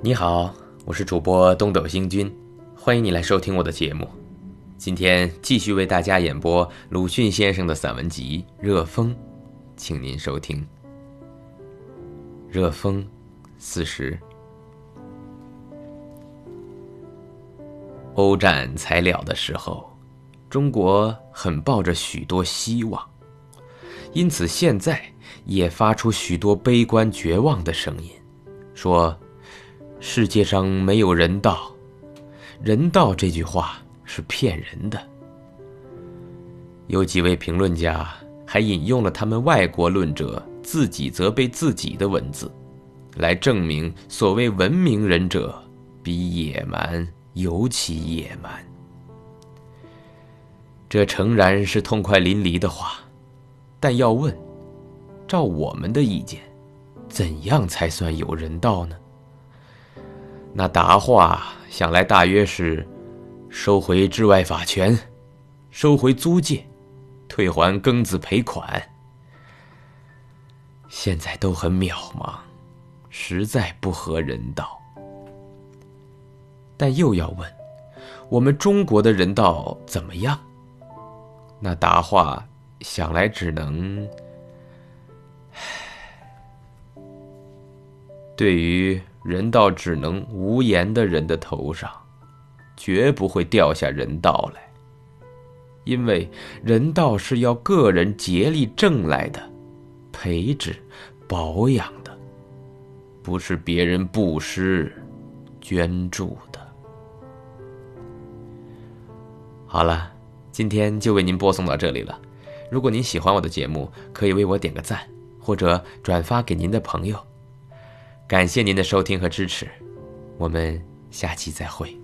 你好，我是主播东斗星君，欢迎你来收听我的节目。今天继续为大家演播鲁迅先生的散文集《热风》，请您收听《热风》四十。欧战才了的时候，中国很抱着许多希望，因此现在也发出许多悲观绝望的声音，说。世界上没有人道，人道这句话是骗人的。有几位评论家还引用了他们外国论者自己责备自己的文字，来证明所谓文明人者比野蛮尤其野蛮。这诚然是痛快淋漓的话，但要问，照我们的意见，怎样才算有人道呢？那答话想来大约是：收回治外法权，收回租界，退还庚子赔款。现在都很渺茫，实在不合人道。但又要问，我们中国的人道怎么样？那答话想来只能，对于。人道只能无言的人的头上，绝不会掉下人道来，因为人道是要个人竭力挣来的，培植、保养的，不是别人布施、捐助的。好了，今天就为您播送到这里了。如果您喜欢我的节目，可以为我点个赞，或者转发给您的朋友。感谢您的收听和支持，我们下期再会。